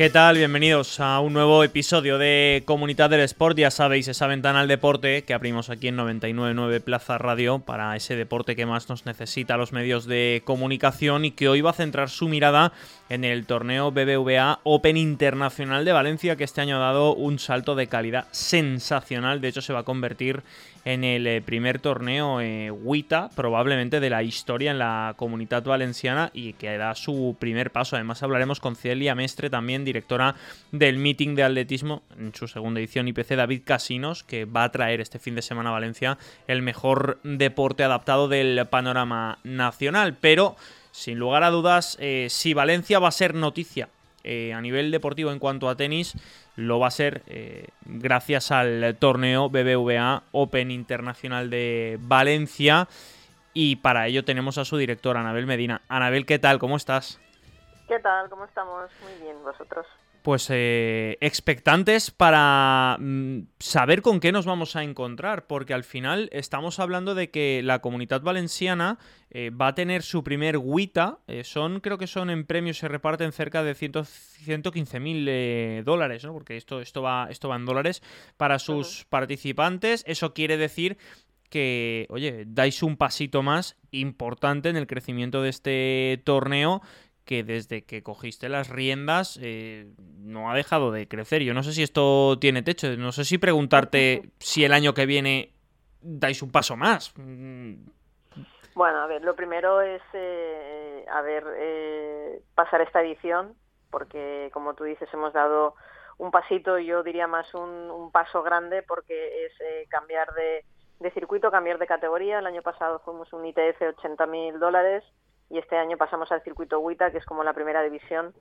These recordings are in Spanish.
¿Qué tal? Bienvenidos a un nuevo episodio de Comunidad del Sport. Ya sabéis, esa ventana al deporte que abrimos aquí en 999 Plaza Radio para ese deporte que más nos necesita los medios de comunicación y que hoy va a centrar su mirada en el torneo BBVA Open Internacional de Valencia, que este año ha dado un salto de calidad sensacional. De hecho, se va a convertir en el eh, primer torneo eh, WITA, probablemente de la historia en la comunidad valenciana y que da su primer paso. Además hablaremos con Celia Mestre, también directora del meeting de atletismo en su segunda edición IPC David Casinos, que va a traer este fin de semana a Valencia el mejor deporte adaptado del panorama nacional. Pero, sin lugar a dudas, eh, si Valencia va a ser noticia eh, a nivel deportivo en cuanto a tenis, lo va a ser eh, gracias al torneo BBVA Open Internacional de Valencia. Y para ello tenemos a su director, Anabel Medina. Anabel, ¿qué tal? ¿Cómo estás? ¿Qué tal? ¿Cómo estamos? Muy bien, vosotros pues eh, expectantes para mm, saber con qué nos vamos a encontrar, porque al final estamos hablando de que la comunidad valenciana eh, va a tener su primer WITA, eh, son creo que son en premios se reparten cerca de 115 mil dólares, ¿no? porque esto, esto, va, esto va en dólares para sus participantes, eso quiere decir que, oye, dais un pasito más importante en el crecimiento de este torneo que desde que cogiste las riendas eh, no ha dejado de crecer. Yo no sé si esto tiene techo, no sé si preguntarte si el año que viene dais un paso más. Bueno, a ver, lo primero es, eh, a ver, eh, pasar esta edición, porque como tú dices, hemos dado un pasito, yo diría más un, paso grande, porque es cambiar de, de circuito, cambiar de categoría. El año pasado fuimos un ITF 80 mil dólares y este año pasamos al circuito WITA, que es como la primera división.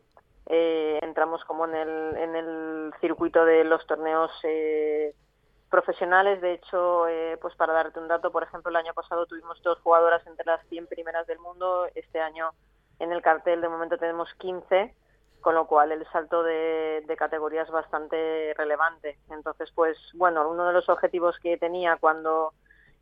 Eh, entramos como en el, en el circuito de los torneos eh, profesionales. De hecho, eh, pues para darte un dato, por ejemplo, el año pasado tuvimos dos jugadoras entre las 100 primeras del mundo. Este año en el cartel de momento tenemos 15, con lo cual el salto de, de categoría es bastante relevante. Entonces, pues bueno, uno de los objetivos que tenía cuando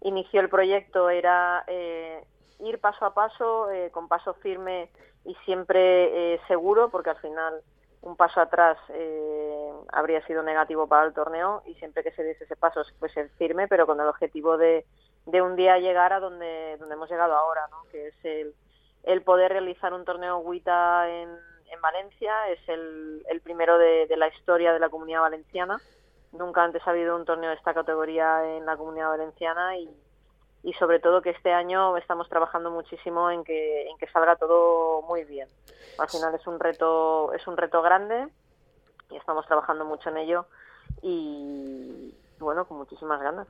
inició el proyecto era eh, ir paso a paso, eh, con paso firme y siempre eh, seguro, porque al final un paso atrás eh, habría sido negativo para el torneo y siempre que se diese ese paso pues ser firme, pero con el objetivo de, de un día llegar a donde, donde hemos llegado ahora, ¿no? que es el, el poder realizar un torneo WITA en, en Valencia, es el, el primero de, de la historia de la comunidad valenciana. Nunca antes ha habido un torneo de esta categoría en la comunidad valenciana y, y sobre todo que este año estamos trabajando muchísimo en que, en que salga todo muy bien. Al final es un reto, es un reto grande y estamos trabajando mucho en ello y bueno, con muchísimas ganas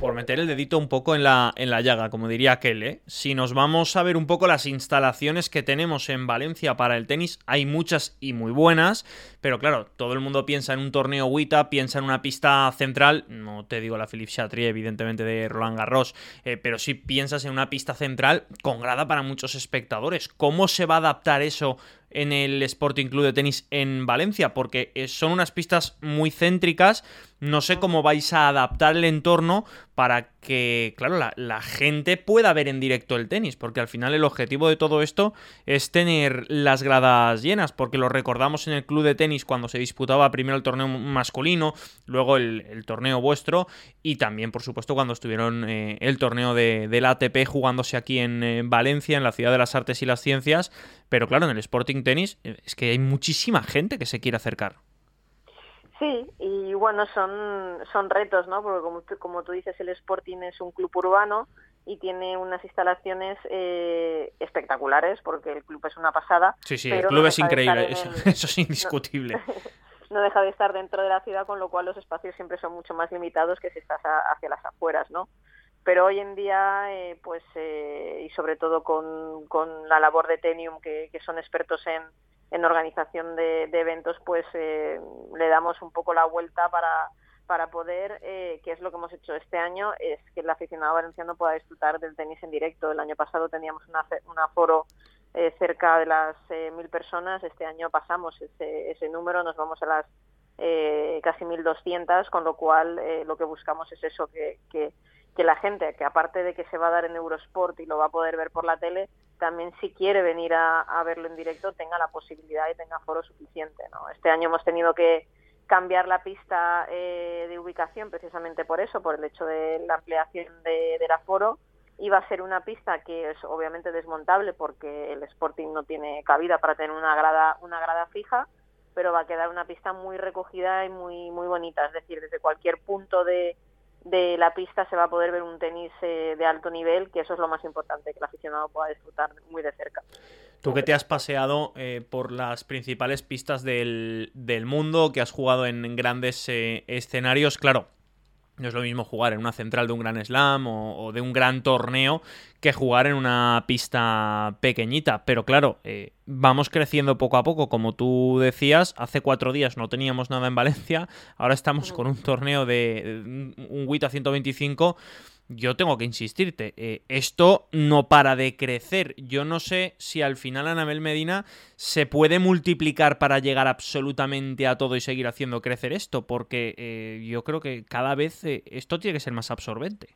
por meter el dedito un poco en la, en la llaga, como diría aquel, ¿eh? Si nos vamos a ver un poco las instalaciones que tenemos en Valencia para el tenis, hay muchas y muy buenas, pero claro, todo el mundo piensa en un torneo WITA, piensa en una pista central, no te digo la Philippe Chatrier, evidentemente de Roland Garros, eh, pero sí piensas en una pista central con grada para muchos espectadores. ¿Cómo se va a adaptar eso en el Sporting Club de Tenis en Valencia? Porque eh, son unas pistas muy céntricas, no sé cómo vais a adaptar el entorno para que, claro, la, gente pueda ver en directo el tenis, porque al final el objetivo de todo esto es tener las gradas llenas, porque lo recordamos en el club de tenis cuando se disputaba primero el torneo masculino, luego el, torneo vuestro, y también, por supuesto, cuando estuvieron eh, el torneo de, del ATP jugándose aquí en, Valencia, en la ciudad de las artes y las ciencias, pero claro, en el Sporting Tenis eh, es que hay muchísima gente que se quiere acercar. Sí, y bueno, son, son retos, ¿no? Porque como tú, como tú dices, el Sporting es un club urbano y tiene unas instalaciones eh, espectaculares, porque el club es una pasada. Sí, sí, el club es increíble, eso, es indiscutible. No, deja de estar dentro de la ciudad, con lo cual los espacios siempre son mucho más limitados que si estás hacia las afueras, ¿no? Pero hoy en día, eh, pues, eh, y sobre todo con, con la labor de Tenium, que, que son expertos en en organización de, eventos, pues eh, le damos un poco la vuelta para, para poder, eh, que es lo que hemos hecho este año, es que el aficionado valenciano pueda disfrutar del tenis en directo. El año pasado teníamos un aforo eh, cerca de las eh, mil personas, este año pasamos ese, ese número, nos vamos a las eh, casi 1.200, con lo cual lo que buscamos es eso, que, que, que la gente, que aparte de que se va a dar en Eurosport y lo va a poder ver por la tele, también si quiere venir a, verlo en directo tenga la posibilidad y tenga foro suficiente. ¿no? Este año hemos tenido que cambiar la pista eh, de ubicación precisamente por eso, por el hecho de la ampliación de, del aforo. Iba a ser una pista que es obviamente desmontable porque el Sporting no tiene cabida para tener una grada, una grada fija, pero va a quedar una pista muy recogida y muy, muy bonita. Es decir, desde cualquier punto de, de la pista se va a poder ver un tenis eh, de alto nivel, que eso es lo más importante, que el aficionado pueda disfrutar muy de cerca. Tú que te has paseado eh, por las principales pistas del, del, mundo, que has jugado en grandes eh, escenarios, claro, no es lo mismo jugar en una central de un gran slam o, de un gran torneo que jugar en una pista pequeñita. Pero claro, eh, vamos creciendo poco a poco, como tú decías. Hace cuatro días no teníamos nada en Valencia, ahora estamos con un torneo de un WIT a 125 yo tengo que insistirte, eh, esto no para de crecer. Yo no sé si al final Anabel Medina se puede multiplicar para llegar absolutamente a todo y seguir haciendo crecer esto, porque eh, yo creo que cada vez eh, esto tiene que ser más absorbente.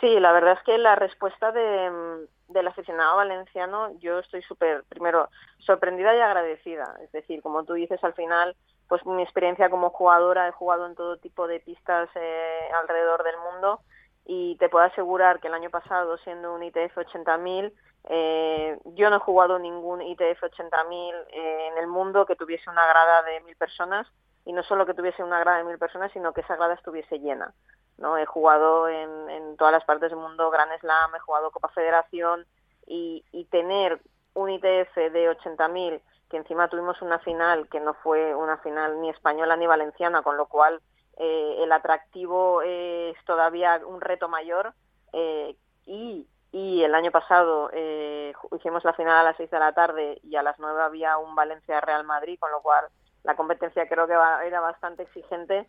Sí, la verdad es que la respuesta de, mm, del aficionado valenciano, yo estoy súper, primero, sorprendida y agradecida. Es decir, como tú dices, al final pues mi experiencia como jugadora, he jugado en todo tipo de pistas eh, alrededor del mundo y te puedo asegurar que el año pasado, siendo un ITF 80.000, eh, yo no he jugado ningún ITF 80.000 eh, en el mundo que tuviese una grada de mil personas y no solo que tuviese una grada de mil personas, sino que esa grada estuviese llena. ¿no? He jugado en, en todas las partes del mundo, Gran Slam, he jugado Copa Federación y, y tener un ITF de 80.000 que encima tuvimos una final que no fue una final ni española ni valenciana, con lo cual eh, el atractivo es todavía un reto mayor. Eh, y, y, el año pasado eh, hicimos la final a las 6 de la tarde y a las 9 había un Valencia-Real Madrid, con lo cual la competencia creo que era bastante exigente.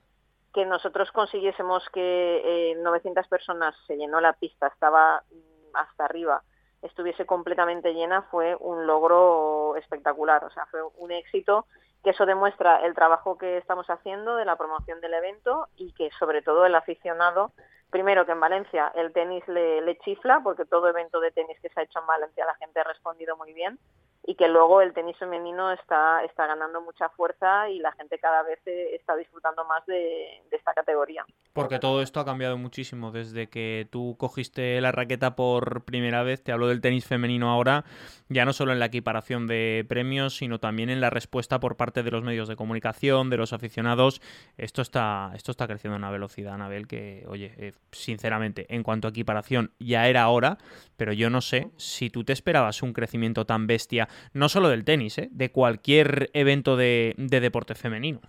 Que nosotros consiguiésemos que 900 personas se llenó la pista, estaba mm, hasta arriba estuviese completamente llena fue un logro espectacular, o sea, fue un éxito que eso demuestra el trabajo que estamos haciendo de la promoción del evento y que sobre todo el aficionado, primero que en Valencia el tenis le, chifla, porque todo evento de tenis que se ha hecho en Valencia la gente ha respondido muy bien, y que luego el tenis femenino está, está ganando mucha fuerza y la gente cada vez eh, está disfrutando más de, esta categoría. Porque todo esto ha cambiado muchísimo desde que tú cogiste la raqueta por primera vez, te hablo del tenis femenino ahora, ya no solo en la equiparación de premios, sino también en la respuesta por parte de los medios de comunicación, de los aficionados. Esto está, esto está creciendo a una velocidad, Anabel, que, oye, eh, sinceramente, en cuanto a equiparación ya era hora, pero yo no sé si tú te esperabas un crecimiento tan bestia no solo del tenis, ¿eh? de cualquier evento de, deporte femenino.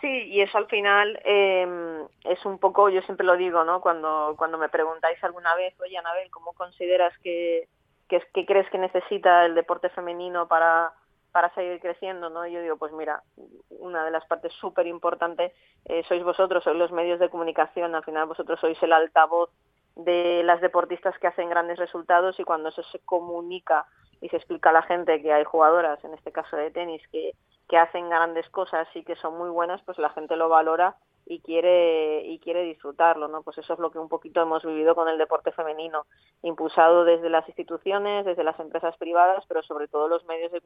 Sí, y eso al final em, es un poco, yo siempre lo digo, ¿no? Cuando, cuando me preguntáis alguna vez, oye, Anabel, ¿cómo consideras que, que, que crees que necesita el deporte femenino para, para seguir creciendo, ¿no? Yo digo, pues mira, una de las partes súper importantes eh, sois vosotros, sois los medios de comunicación, al final vosotros sois el altavoz de las deportistas que hacen grandes resultados y cuando eso se comunica y se explica a la gente que hay jugadoras, en este caso de tenis, que, que hacen grandes cosas y que son muy buenas, pues la gente lo valora y quiere y quiere disfrutarlo, ¿no? Pues eso es lo que un poquito hemos vivido con el deporte femenino, impulsado desde las instituciones, desde las empresas privadas, pero sobre todo los medios de,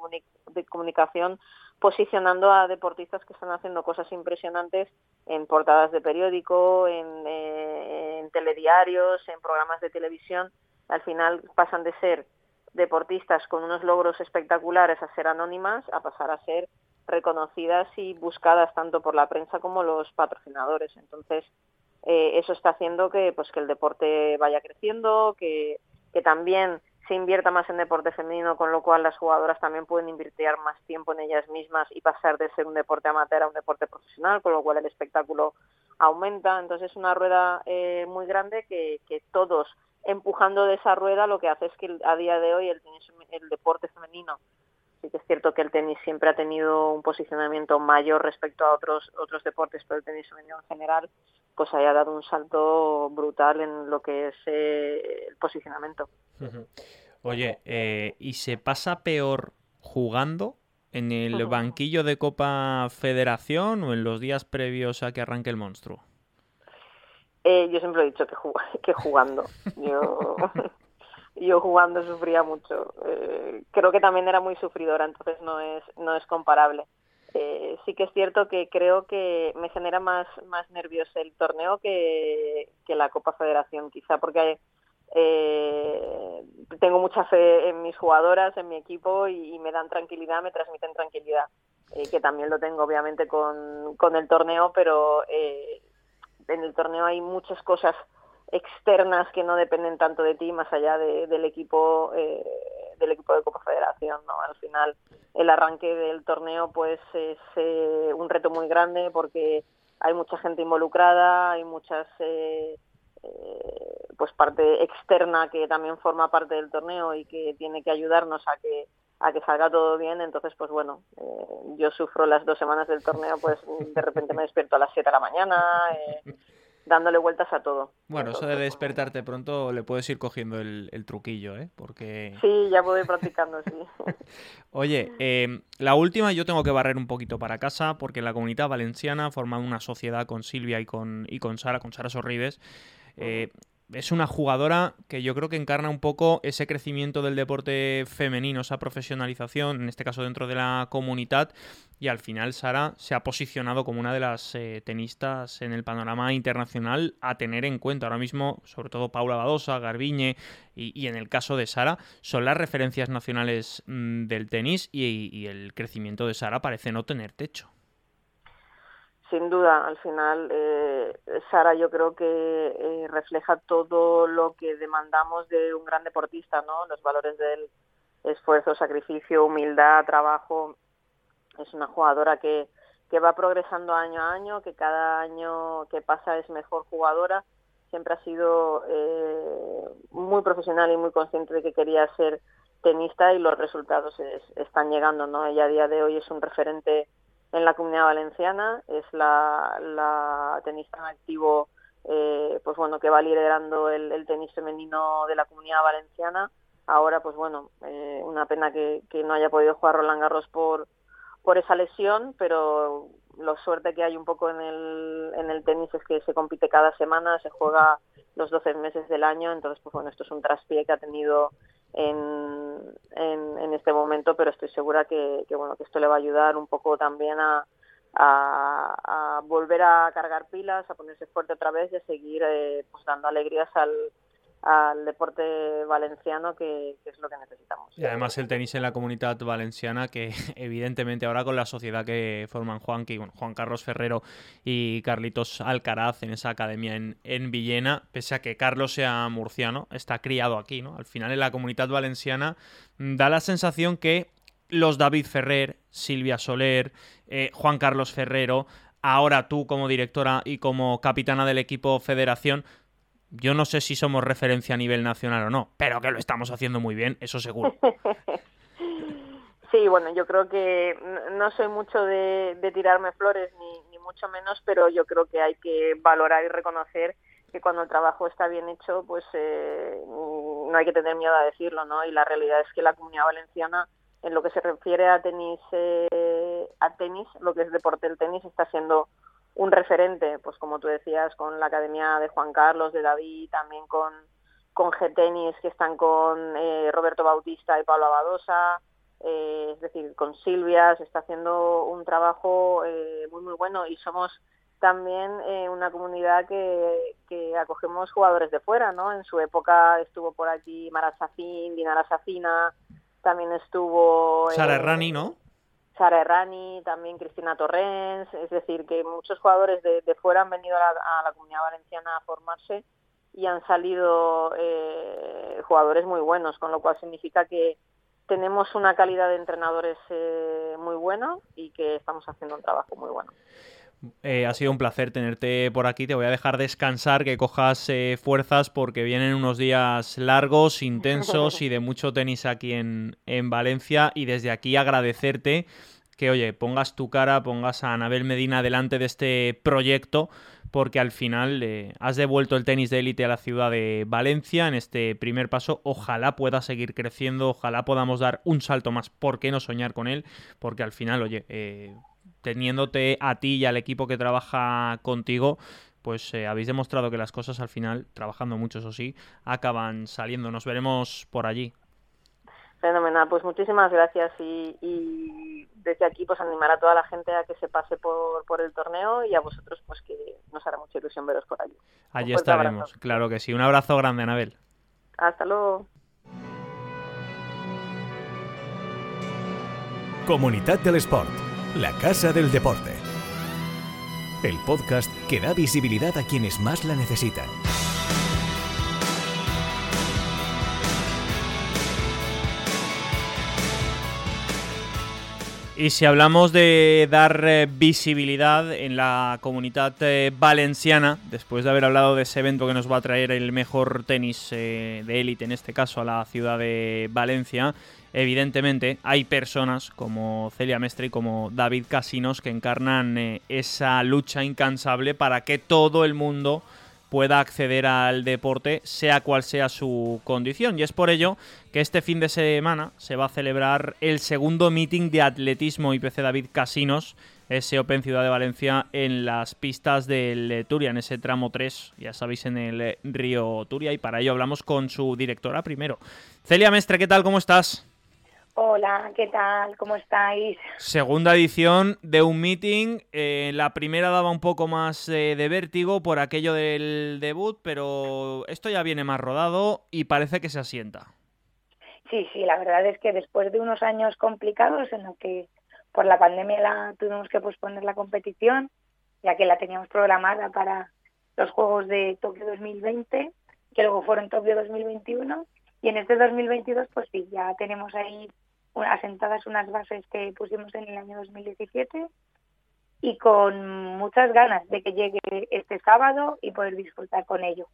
de comunicación posicionando a deportistas que están haciendo cosas impresionantes en portadas de periódico, en, eh, en telediarios, en programas de televisión. Al final pasan de ser deportistas con unos logros espectaculares a ser anónimas a pasar a ser reconocidas y buscadas tanto por la prensa como los patrocinadores. Entonces, eh, eso está haciendo que, pues, que el deporte vaya creciendo, que, que también se invierta más en deporte femenino, con lo cual las jugadoras también pueden invertir más tiempo en ellas mismas y pasar de ser un deporte amateur a un deporte profesional, con lo cual el espectáculo aumenta. Entonces es una rueda eh, muy grande que, que todos empujando de esa rueda lo que hace es que a día de hoy el, el deporte femenino sí que es cierto que el tenis siempre ha tenido un posicionamiento mayor respecto a otros otros deportes pero el tenis en general pues haya dado un salto brutal en lo que es eh, el posicionamiento. Oye eh, y se pasa peor jugando en el banquillo de Copa Federación o en los días previos a que arranque el monstruo Eh, yo siempre he dicho que, que jugando. Yo, yo jugando sufría mucho. Eh, creo que también era muy sufridora, entonces no es, no es comparable. Eh, sí que es cierto que creo que me genera más, más nervios el torneo que, que la Copa Federación, quizá porque eh, tengo mucha fe en mis jugadoras, en mi equipo y, me dan tranquilidad, me transmiten tranquilidad, eh, que también lo tengo obviamente con, con el torneo, pero eh, en el torneo hay muchas cosas externas que no dependen tanto de ti más allá del equipo eh, del equipo de Copa Federación no al final el arranque del torneo pues es eh, un reto muy grande porque hay mucha gente involucrada hay muchas eh, eh, pues parte externa que también forma parte del torneo y que tiene que ayudarnos a que a que salga todo bien. Entonces pues bueno eh, yo sufro las dos semanas del torneo pues de repente me despierto a las 7 de la mañana eh, dándole vueltas a todo. Bueno eso de despertarte pronto le puedes ir cogiendo el, truquillo eh porque sí ya puedo ir practicando sí. Oye eh, la última yo tengo que barrer un poquito para casa porque la comunidad valenciana forma una sociedad con Silvia y con y con Sara con Sara Sorribes. Eh, es una jugadora que yo creo que encarna un poco ese crecimiento del deporte femenino, esa profesionalización, en este caso dentro de la comunidad, y al final Sara se ha posicionado como una de las eh, tenistas en el panorama internacional a tener en cuenta. Ahora mismo, sobre todo Paula Badosa, Garbiñe y, en el caso de Sara, son las referencias nacionales mm, del tenis y el crecimiento de Sara parece no tener techo sin duda, al final, eh, Sara yo creo que eh, refleja todo lo que demandamos de un gran deportista, ¿no? Los valores del esfuerzo, sacrificio, humildad, trabajo. Es una jugadora que, va progresando año a año, que cada año que pasa es mejor jugadora. Siempre ha sido eh, muy profesional y muy consciente de que quería ser tenista y los resultados están llegando, ¿no? Ella a día de hoy es un referente en la comunidad valenciana, es la, tenista en activo eh, pues bueno, que va liderando el, tenis femenino de la comunidad valenciana. Ahora, pues bueno, eh, una pena que, no haya podido jugar Roland Garros por, por esa lesión, pero lo suerte que hay un poco en el, en el tenis es que se compite cada semana, se juega los 12 meses del año, entonces, pues bueno, esto es un traspié que ha tenido en, en, este momento, pero estoy segura que, bueno que esto le va a ayudar un poco también a, a, volver a cargar pilas, a ponerse fuerte otra vez y a seguir eh, pues dando alegrías al, al deporte valenciano que, es lo que necesitamos. Y además el tenis en la comunidad valenciana que evidentemente ahora con la sociedad que forman Juan, Juan Carlos Ferrero y Carlitos Alcaraz en esa academia en, en Villena, pese a que Carlos sea murciano, está criado aquí, ¿no? Al final en la comunidad valenciana mm, da la sensación que los David Ferrer, Silvia Soler, eh, Juan Carlos Ferrero, ahora tú como directora y como capitana del equipo federación, yo no sé si somos referencia a nivel nacional o no, pero que lo estamos haciendo muy bien, eso seguro. Sí, bueno, yo creo que no soy mucho de, tirarme flores, ni, mucho menos, pero yo creo que hay que valorar y reconocer que cuando el trabajo está bien hecho, pues eh, no hay que tener miedo a decirlo, ¿no? Y la realidad es que la comunidad valenciana, en lo que se refiere a tenis, eh, a tenis, lo que es deporte del tenis, está siendo un referente, pues como tú decías, con la Academia de Juan Carlos, de David, también con, con G-Tenis, que están con eh, Roberto Bautista y Pablo Abadosa, eh, es decir, con Silvia, se está haciendo un trabajo eh, muy, muy bueno y somos también una comunidad que, que acogemos jugadores de fuera, ¿no? En su época estuvo por aquí Mara Safin, Dinara Safina, también estuvo... Sara Rani, ¿no? Sara Errani, también Cristina Torrens, es decir, que muchos jugadores de, fuera han venido a la, comunidad valenciana a formarse y han salido eh, jugadores muy buenos, con lo cual significa que tenemos una calidad de entrenadores eh, muy buena y que estamos haciendo un trabajo muy bueno. Eh, ha sido un placer tenerte por aquí. Te voy a dejar descansar, que cojas fuerzas porque vienen unos días largos, intensos y de mucho tenis aquí en, en Valencia. Y desde aquí agradecerte que, oye, pongas tu cara, pongas a Anabel Medina delante de este proyecto, porque al final eh, has devuelto el tenis de élite a la ciudad de Valencia en este primer paso. Ojalá pueda seguir creciendo, ojalá podamos dar un salto más. ¿Por qué no soñar con él? Porque al final, oye, eh, teniéndote a ti y al equipo que trabaja contigo, pues eh, habéis demostrado que las cosas al final, trabajando mucho eso sí, acaban saliendo. Nos veremos por allí. Fenomenal, pues muchísimas gracias y, desde aquí pues animar a toda la gente a que se pase por, por el torneo y a vosotros pues que nos hará mucha ilusión veros por allí. Allí estaremos, claro que sí. Un abrazo grande, Anabel. Hasta luego. Comunidad del Sport, la casa del deporte. El podcast que da visibilidad a quienes más la necesitan. Y si hablamos de dar eh, visibilidad en la comunidad eh, valenciana, después de haber hablado de ese evento que nos va a traer el mejor tenis eh, de élite, en este caso a la ciudad de Valencia, evidentemente hay personas como Celia Mestre y como David Casinos que encarnan esa lucha incansable para que todo el mundo pueda acceder al deporte, sea cual sea su condición. Y es por ello que este fin de semana se va a celebrar el segundo meeting de atletismo IPC David Casinos, ese Open Ciudad de Valencia, en las pistas del Turia, en ese tramo 3, ya sabéis, en el río Turia. Y para ello hablamos con su directora primero. Celia Mestre, ¿qué tal? ¿Cómo estás? Hola, ¿qué tal? ¿Cómo estáis? Segunda edición de un meeting. Eh, la primera daba un poco más eh, de vértigo por aquello del debut, pero esto ya viene más rodado y parece que se asienta. Sí, sí, la verdad es que después de unos años complicados en los que por la pandemia la, tuvimos que posponer la competición, ya que la teníamos programada para los Juegos de Tokio 2020, que luego fueron Tokio 2021, y en este 2022 pues sí, ya tenemos ahí asentadas unas bases que pusimos en el año 2017 y con muchas ganas de que llegue este sábado y poder disfrutar con ellos.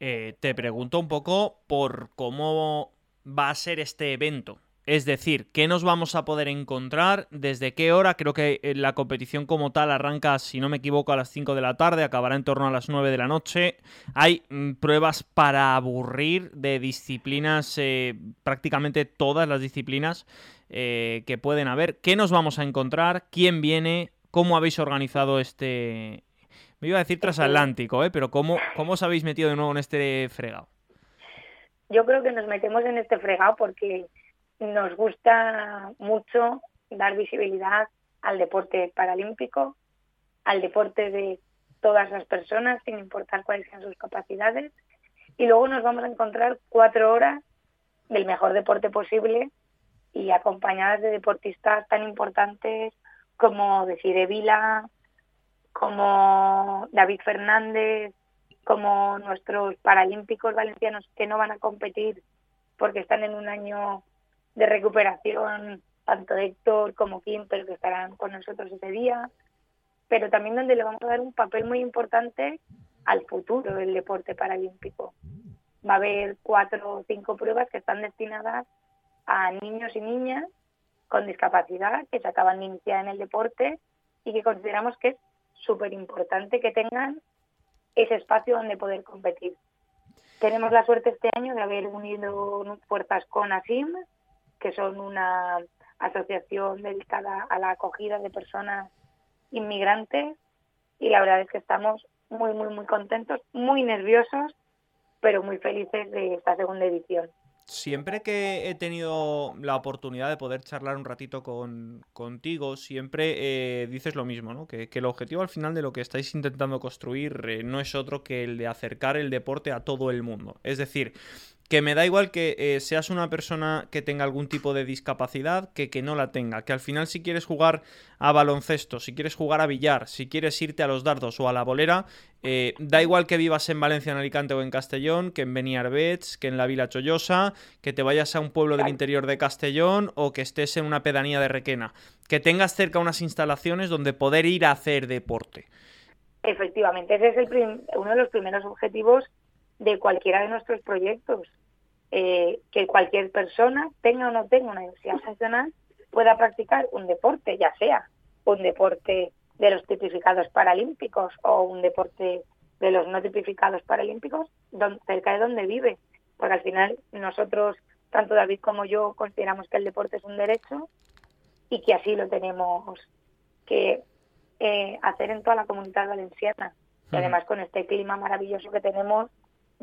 Eh, te pregunto un poco por cómo va a ser este evento. Es decir, ¿qué nos vamos a poder encontrar? ¿Desde qué hora? Creo que eh, la competición como tal arranca, si no me equivoco, a las 5 de la tarde, acabará en torno a las 9 de la noche. Hay mm, pruebas para aburrir de disciplinas, eh, prácticamente todas las disciplinas eh, que pueden haber. ¿Qué nos vamos a encontrar? ¿Quién viene? ¿Cómo habéis organizado este... Me iba a decir transatlántico, ¿eh? pero ¿cómo, ¿cómo os habéis metido de nuevo en este fregado? Yo creo que nos metemos en este fregado porque nos gusta mucho dar visibilidad al deporte paralímpico, al deporte de todas las personas, sin importar cuáles sean sus capacidades. Y luego nos vamos a encontrar cuatro horas del mejor deporte posible y acompañadas de deportistas tan importantes como Desire Vila, como David Fernández, como nuestros paralímpicos valencianos que no van a competir porque están en un año de recuperación, tanto Héctor como pero que estarán con nosotros ese día, pero también donde le vamos a dar un papel muy importante al futuro del deporte paralímpico. Va a haber cuatro o cinco pruebas que están destinadas a niños y niñas con discapacidad que se acaban de iniciar en el deporte y que consideramos que es súper importante que tengan ese espacio donde poder competir. Tenemos la suerte este año de haber unido fuerzas con ASIM, que son una asociación dedicada a la acogida de personas inmigrantes y la verdad es que estamos muy, muy, muy contentos, muy nerviosos, pero muy felices de esta segunda edición. Siempre que he tenido la oportunidad de poder charlar un ratito con, contigo, siempre eh, dices lo mismo, ¿no? Que, el objetivo al final de lo que estáis intentando construir eh, no es otro que el de acercar el deporte a todo el mundo. Es decir, que me da igual que eh, seas una persona que tenga algún tipo de discapacidad que que no la tenga. Que al final si quieres jugar a baloncesto, si quieres jugar a billar, si quieres irte a los dardos o a la bolera, eh, da igual que vivas en Valencia, en Alicante o en Castellón, que en Beniarbets, que en la Vila Chollosa, que te vayas a un pueblo del interior de Castellón o que estés en una pedanía de Requena. Que tengas cerca unas instalaciones donde poder ir a hacer deporte. Efectivamente, ese es el uno de los primeros objetivos de cualquiera de nuestros proyectos. Eh, que cualquier persona, tenga o no tenga una necesidad funcional, pueda practicar un deporte, ya sea un deporte de los tipificados paralímpicos o un deporte de los no tipificados paralímpicos, cerca de donde vive. Porque al final nosotros, tanto David como yo, consideramos que el deporte es un derecho y que así lo tenemos que eh, hacer en toda la comunidad valenciana. Y además con este clima maravilloso que tenemos,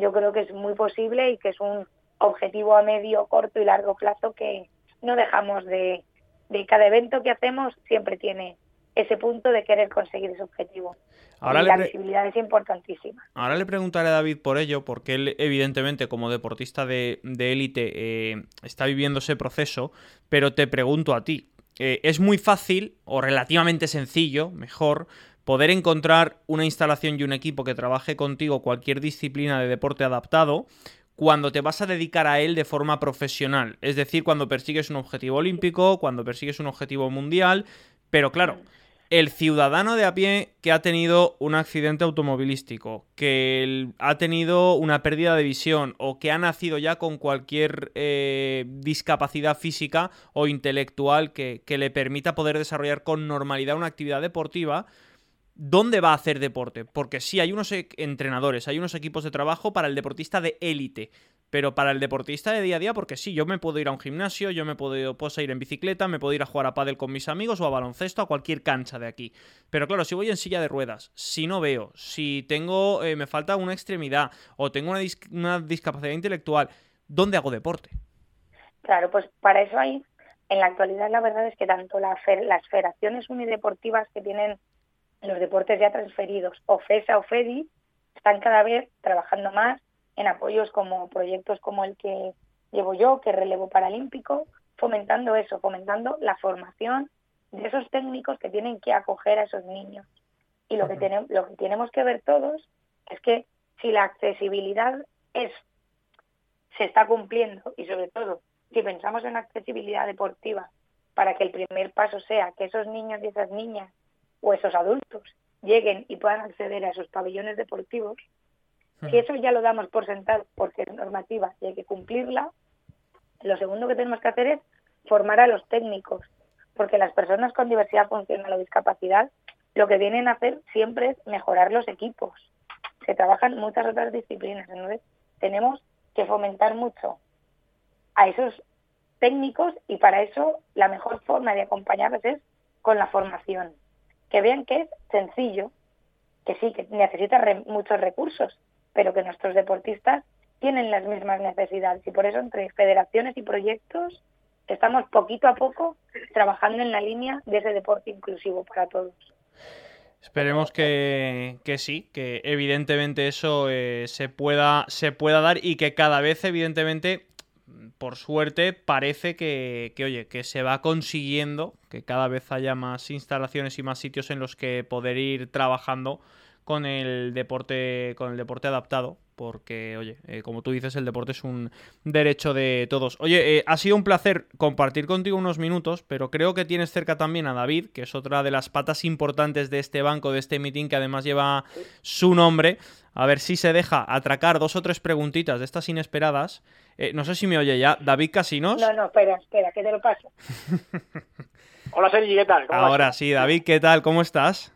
yo creo que es muy posible y que es un objetivo a medio, corto y largo plazo que no dejamos de, de cada evento que hacemos siempre tiene ese punto de querer conseguir ese objetivo. Ahora la visibilidad es importantísima. Ahora le preguntaré a David por ello, porque él, evidentemente, como deportista de élite, eh, está viviendo ese proceso, pero te pregunto a ti. Eh, ¿Es muy fácil, o relativamente sencillo, mejor, poder encontrar una instalación y un equipo que trabaje contigo cualquier disciplina de deporte adaptado cuando te vas a dedicar a él de forma profesional? Es decir, cuando persigues un objetivo olímpico, cuando persigues un objetivo mundial, pero claro el ciudadano de a pie que ha tenido un accidente automovilístico, que ha tenido una pérdida de visión o que ha nacido ya con cualquier eh, discapacidad física o intelectual que, que le permita poder desarrollar con normalidad una actividad deportiva, ¿dónde va a hacer deporte? Porque sí, hay unos e-, entrenadores, hay unos equipos de trabajo para el deportista de élite, pero para el deportista de día a día, porque sí, yo me puedo ir a un gimnasio, yo me puedo, puedo ir en bicicleta, me puedo ir a jugar a pádel con mis amigos o a baloncesto, a cualquier cancha de aquí. Pero claro, si voy en silla de ruedas, si no veo, si tengo, eh, me falta una extremidad o tengo una, discapacidad intelectual, ¿dónde hago deporte? Claro, pues para eso hay, en la actualidad la verdad es que tanto las federaciones unideportivas que tienen los deportes ya transferidos, o FESA o FEDI, están cada vez trabajando más en apoyos como proyectos como el que llevo yo, que es relevo paralímpico, fomentando eso, fomentando la formación de esos técnicos que tienen que acoger a esos niños. Y lo que, tenemos, lo que tenemos que ver todos es que si la accesibilidad es se está cumpliendo y sobre todo si pensamos en accesibilidad deportiva para que el primer paso sea que esos niños y esas niñas o esos adultos lleguen y puedan acceder a esos pabellones deportivos, si eso ya lo damos por sentado porque es normativa y hay que cumplirla, lo segundo que tenemos que hacer es formar a los técnicos, porque las personas con diversidad funcional o discapacidad lo que vienen a hacer siempre es mejorar los equipos. Se trabajan muchas otras disciplinas, entonces tenemos que fomentar mucho a esos técnicos y para eso la mejor forma de acompañarles es con la formación. Que vean que es sencillo, que sí, que necesita muchos recursos, pero que nuestros deportistas tienen las mismas necesidades y por eso entre federaciones y proyectos estamos poquito a poco trabajando en la línea de ese deporte inclusivo para todos. Esperemos que, sí, que evidentemente eso eh, se, pueda, se pueda dar y que cada vez evidentemente, por suerte, parece que, que, oye, que se va consiguiendo, que cada vez haya más instalaciones y más sitios en los que poder ir trabajando con el deporte, con el deporte adaptado, porque, oye, eh, como tú dices, el deporte es un derecho de todos. Oye, eh, ha sido un placer compartir contigo unos minutos, pero creo que tienes cerca también a David, que es otra de las patas importantes de este banco, de este meeting, que además lleva su nombre. A ver si se deja atracar dos o tres preguntitas de estas inesperadas. Eh, no sé si me oye ya. David Casinos. No, no, espera, espera, que te lo paso. Hola Sergi, ¿qué tal? Ahora sí, David, ¿qué tal? ¿Cómo estás?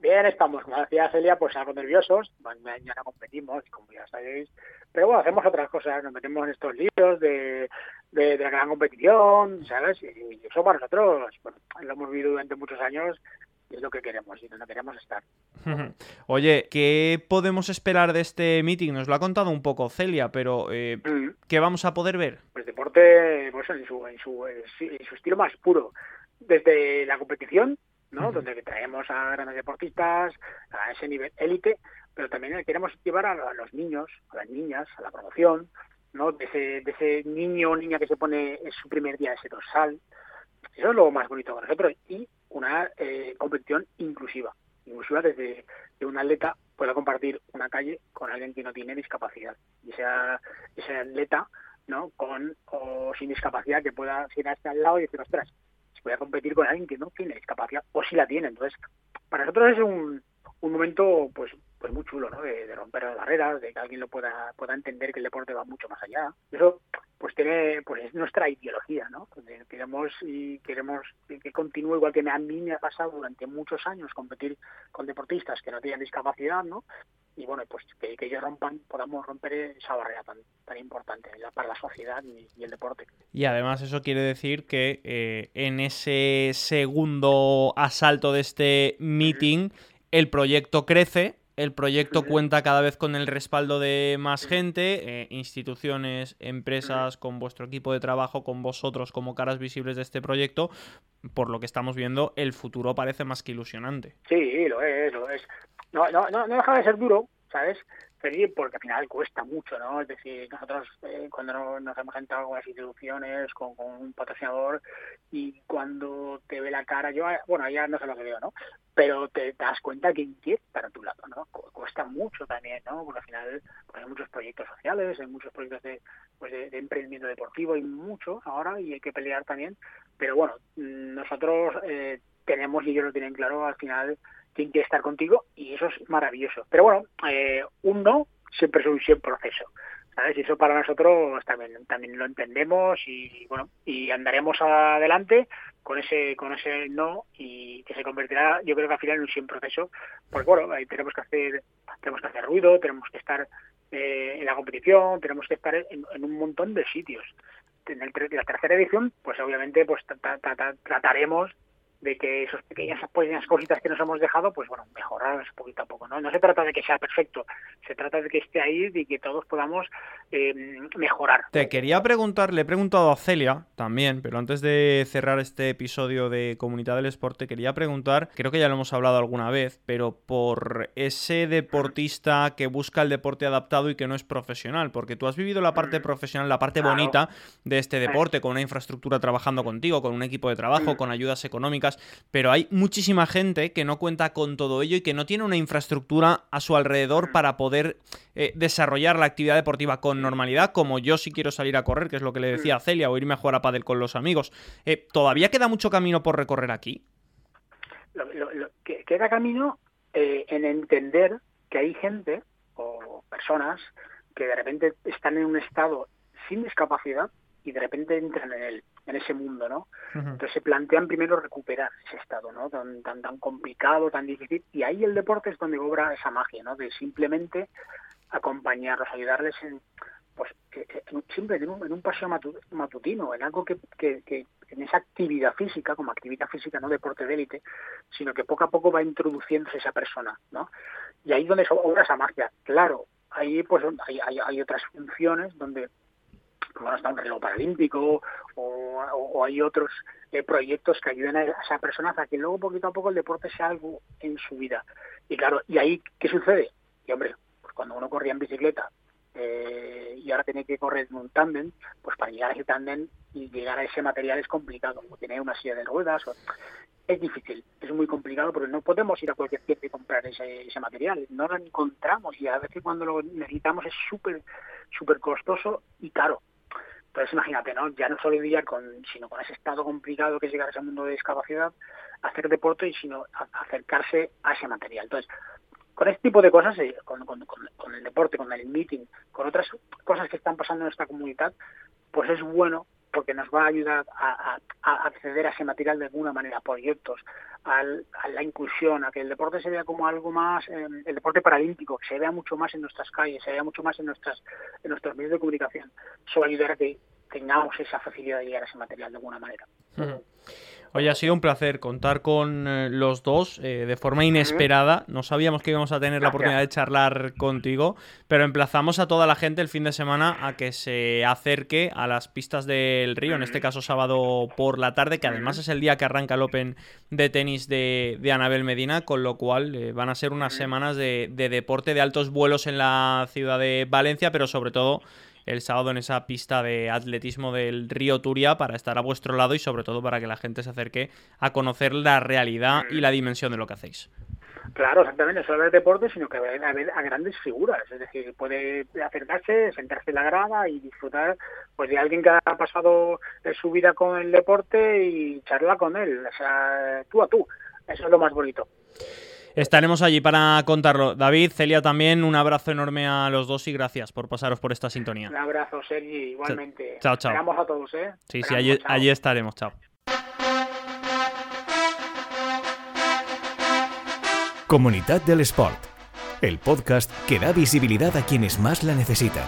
Bien, estamos, como decía Celia, pues algo nerviosos. Mañana competimos, como ya sabéis. Pero bueno, hacemos otras cosas. Nos metemos en estos líos de, de, la gran competición, ¿sabes? Y, eso para nosotros, bueno, lo hemos vivido durante muchos años y es lo que queremos y donde queremos estar. Oye, ¿qué podemos esperar de este meeting? Nos lo ha contado un poco Celia, pero eh, mm. ¿qué vamos a poder ver? Pues deporte pues en, su, en, su, en su estilo más puro. Desde la competición ¿no? Donde traemos a grandes deportistas a ese nivel élite, pero también queremos llevar a, los niños, a las niñas, a la promoción, ¿no? De ese, de ese niño o niña que se pone en su primer día ese dorsal. Eso es lo más bonito para nosotros. Y una eh, competición inclusiva. Inclusiva desde que un atleta pueda compartir una calle con alguien que no tiene discapacidad. Y sea ese atleta, ¿no? Con o sin discapacidad que pueda ir a este al lado y decir, ostras, voy a competir con alguien que no tiene discapacidad o si la tiene. Entonces, para nosotros es un, un momento pues pues muy chulo, ¿no? De, romper las barreras, de que alguien lo pueda pueda entender que el deporte va mucho más allá. Eso pues tiene pues es nuestra ideología, ¿no? Queremos y queremos que continúe igual que a mí me ha pasado durante muchos años competir con deportistas que no tienen discapacidad, ¿no? y bueno, pues que, ellos rompan, podamos romper esa barrera tan, tan importante para la sociedad y, el deporte. Y además eso quiere decir que eh, en ese segundo asalto de este meeting el proyecto crece el proyecto cuenta cada vez con el respaldo de más gente, eh, instituciones, empresas, con vuestro equipo de trabajo, con vosotros como caras visibles de este proyecto. Por lo que estamos viendo, el futuro parece más que ilusionante. Sí, lo es, lo es. No, no, no, no deja de ser duro, ¿sabes? Porque al final cuesta mucho, ¿no? Es decir, nosotros eh, cuando nos hemos entrado con las instituciones, con, un patrocinador, y cuando te ve la cara, yo, bueno, ya no sé lo que veo, ¿no? Pero te, das cuenta que quiere para tu lado, ¿no? Cuesta mucho también, ¿no? Porque al final pues hay muchos proyectos sociales, hay muchos proyectos de, pues de, emprendimiento deportivo, hay mucho ahora y hay que pelear también, pero bueno, nosotros eh, tenemos, y ellos lo tienen claro, al final quien quiere estar contigo y eso es maravilloso. Pero bueno, eh, un no siempre es un sí proceso. ¿sabes? Y eso para nosotros también también lo entendemos y bueno y andaremos adelante con ese con ese no y que se convertirá yo creo que al final en un sí proceso porque bueno ahí tenemos que hacer tenemos que hacer ruido tenemos que estar eh, en la competición tenemos que estar en, un montón de sitios en el, la tercera edición pues obviamente pues trataremos de que esas pequeñas, pequeñas cositas que nos hemos dejado, pues bueno, mejorar poquito a poco, ¿no? No se trata de que sea perfecto, se trata de que esté ahí y que todos podamos eh, mejorar. Te quería preguntar, le he preguntado a Celia también, pero antes de cerrar este episodio de Comunidad del Esporte, quería preguntar, creo que ya lo hemos hablado alguna vez, pero por ese deportista que busca el deporte adaptado y que no es profesional, porque tú has vivido la parte mm. profesional, la parte bonita de este deporte, con una infraestructura trabajando contigo, con un equipo de trabajo, mm. con ayudas económicas, pero hay muchísima gente que no cuenta con todo ello y que no tiene una infraestructura a su alrededor para poder eh, desarrollar la actividad deportiva con normalidad, como yo si quiero salir a correr, que es lo que le decía a Celia, o irme a jugar a pádel con los amigos. Eh, ¿Todavía queda mucho camino por recorrer aquí? queda camino eh, en entender que hay gente o personas que de repente están en un estado sin discapacidad y de repente entran en él en ese mundo, ¿no? Entonces se plantean primero recuperar ese estado, ¿no? Tan, tan, tan complicado, tan difícil, y ahí el deporte es donde obra esa magia, ¿no? De simplemente acompañarlos, ayudarles en, pues, siempre en un, en un paseo matutino, en algo que, que, que, en esa actividad física, como actividad física, no deporte de élite, sino que poco a poco va introduciéndose esa persona, ¿no? Y ahí es donde obra esa magia. Claro, ahí pues hay, hay, hay otras funciones donde bueno, está un reloj paralímpico o, hay otros eh, proyectos que ayuden a esa persona para que luego poquito a poco el deporte sea algo en su vida. Y claro, ¿y ahí qué sucede? Y hombre, pues cuando uno corría en bicicleta eh, y ahora tiene que correr en un tándem, pues para llegar a ese tándem y llegar a ese material es complicado, o tener una silla de ruedas, es difícil, es muy complicado porque no podemos ir a cualquier sitio y comprar ese, ese material, no lo encontramos y a veces cuando lo necesitamos es súper, súper costoso y caro. Entonces imagínate, ¿no? Ya no solo vivir con, sino con ese estado complicado que es llegar a ese mundo de discapacidad, hacer deporte y sino acercarse a ese material. Entonces, con este tipo de cosas, eh, con, con, con, el deporte, con el meeting, con otras cosas que están pasando en esta comunidad, pues es bueno porque nos va a ayudar a, acceder a ese material de alguna manera, proyectos, a la inclusión, a que el deporte se vea como algo más, eh, el deporte paralímpico, que se vea mucho más en nuestras calles, se vea mucho más en nuestras en nuestros medios de comunicación. Eso va a ayudar a que tengamos esa facilidad de llegar a ese material de alguna manera. Oye, ha sido un placer contar con eh, los dos eh, de forma inesperada. No sabíamos que íbamos a tener la oportunidad de charlar contigo, pero emplazamos a toda la gente el fin de semana a que se acerque a las pistas del río, en este caso sábado por la tarde, que además es el día que arranca el Open de tenis de, Anabel Medina, con lo cual eh, van a ser unas semanas de deporte de altos vuelos en la ciudad de Valencia, pero sobre todo el sábado en esa pista de atletismo del río Turia para estar a vuestro lado y sobre todo para que la gente se acerque a conocer la realidad y la dimensión de lo que hacéis. Claro, exactamente, no solo el deporte, sino que a ver, a, grandes figuras, es decir, puede acercarse, sentarse en la grada y disfrutar pues de alguien que ha pasado su vida con el deporte y charla con él, o sea, tú a tú, eso es lo más bonito. Estaremos allí para contarlo. David, Celia también, un abrazo enorme a los dos y gracias por pasaros por esta sintonía. Un abrazo, Sergi, igualmente. Chao, chao. Esperamos a todos, ¿eh? Sí, sí, allí, allí estaremos. Chao. Comunidad del Sport, el podcast que da visibilidad a quienes más la necesitan.